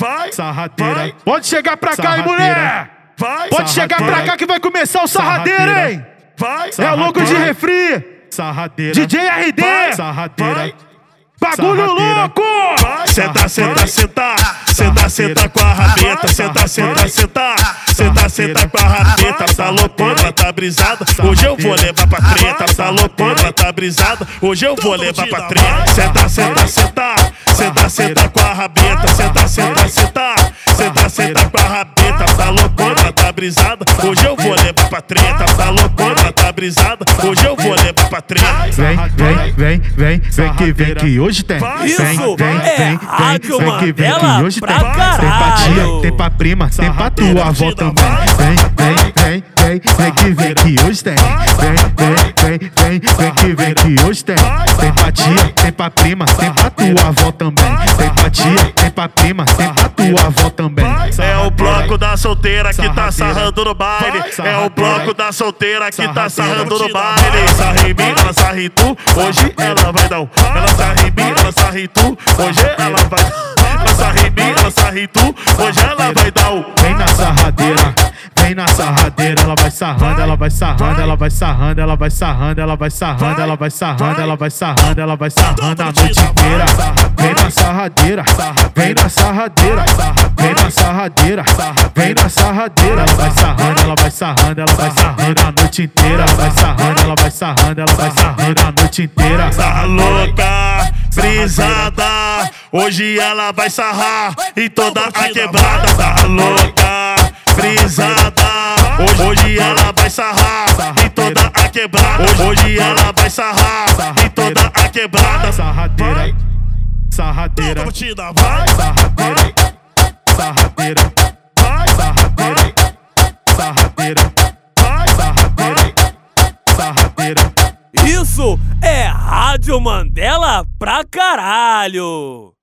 vai, sarradeira. vai. Pode chegar pra cá, hein, mulher! Vai, Pode chegar pra cá que vai começar o sarradeiro, Sarradeira. hein? vai, É louco de refri! Sarradeira. DJ RD! Vai, Sarradeira. vai. Bagulho Sarradeira. louco! vai. Senta, senta, senta, senta, senta com a rabeta, senta, senta, senta, senta, senta com a rabeta, tá loucona, tá brisada. Hoje eu vou levar pra treta, tá loucona, tá brisada. Hoje eu vou levar pra treta. Senta, senta, senta, senta, senta com a rabeta, senta, senta, senta, senta, com a rabeta, tá loucona, tá brisada. Hoje eu vou levar pra treta, tá loucona, tá brisada. Hoje eu vou levar pra treta. Vem, vem, vem, vem, vem que vem que hoje tem. Vem, Isso vem, é vem, Rádio vem, vem que vem que hoje tem. Tem pra tia, tem pra prima, tem pra tua avó também. Vem, vem, vem, vem, vem que vem que hoje tem. Vem, vem, vem, vem, vem que vem que hoje tem. Tem pra tia, tem pra prima, tem pra tua avó também. Tem pra tia, tem pra prima, tem pra tua avó também. É o bloco da solteira que tá sarrando no baile. É o bloco da solteira que tá sarrando no baile. Sarra em mim, ela sarra em tu. Hoje ela vai dar um. Ela sarra em mim, ela sarra em tu. Hoje ela vai. Ela sarra em mim, ela sarra em tu. Hoje ela vai dar um. Vem na sarradeira, vem na sarradeira, ela vai sarrando, ela vai sarrando, ela vai sarrando, ela vai sarrando, ela vai sarrando, ela vai sarrando, ela vai sarrando, ela vai sarrando a noite inteira. Vem na sarradeira, vem na sarradeira, vem na sarradeira, vem na sarradeira, ela vai sarrando, ela vai sarrando, ela vai sarrando a noite inteira, ela vai sarrando, ela vai sarrando, ela vai sarrando a noite inteira. Tá louca, brisada. Hoje ela vai sarrar em toda a quebrada. Tá louca, brisada. Hoje, ela vai sarrar em toda a quebrada. Hoje, ela vai sarrar em toda a quebrada. Sarradeira. Sarradeira. Curtida, vai. Sarradeira. Sarradeira. Sarradeira. Sarradeira. Sarradeira. Sarradeira. Isso é Rádio Mandela pra caralho!